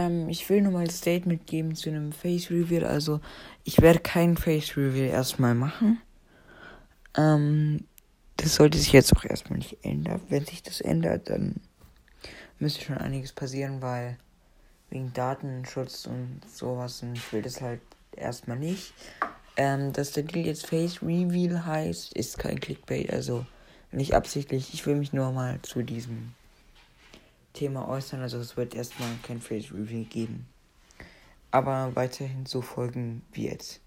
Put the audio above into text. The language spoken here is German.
Ähm, ich will nur mal ein Statement geben zu einem Face Reveal. Also, ich werde kein Face Reveal erstmal machen. Ähm, das sollte sich jetzt auch erstmal nicht ändern. Wenn sich das ändert, dann müsste schon einiges passieren, weil wegen Datenschutz und sowas und ich will das halt erstmal nicht. Ähm, dass der Deal jetzt Face Reveal heißt, ist kein Clickbait, also nicht absichtlich. Ich will mich nur mal zu diesem Thema äußern, also es wird erstmal kein Face Reveal geben. Aber weiterhin so folgen wie jetzt.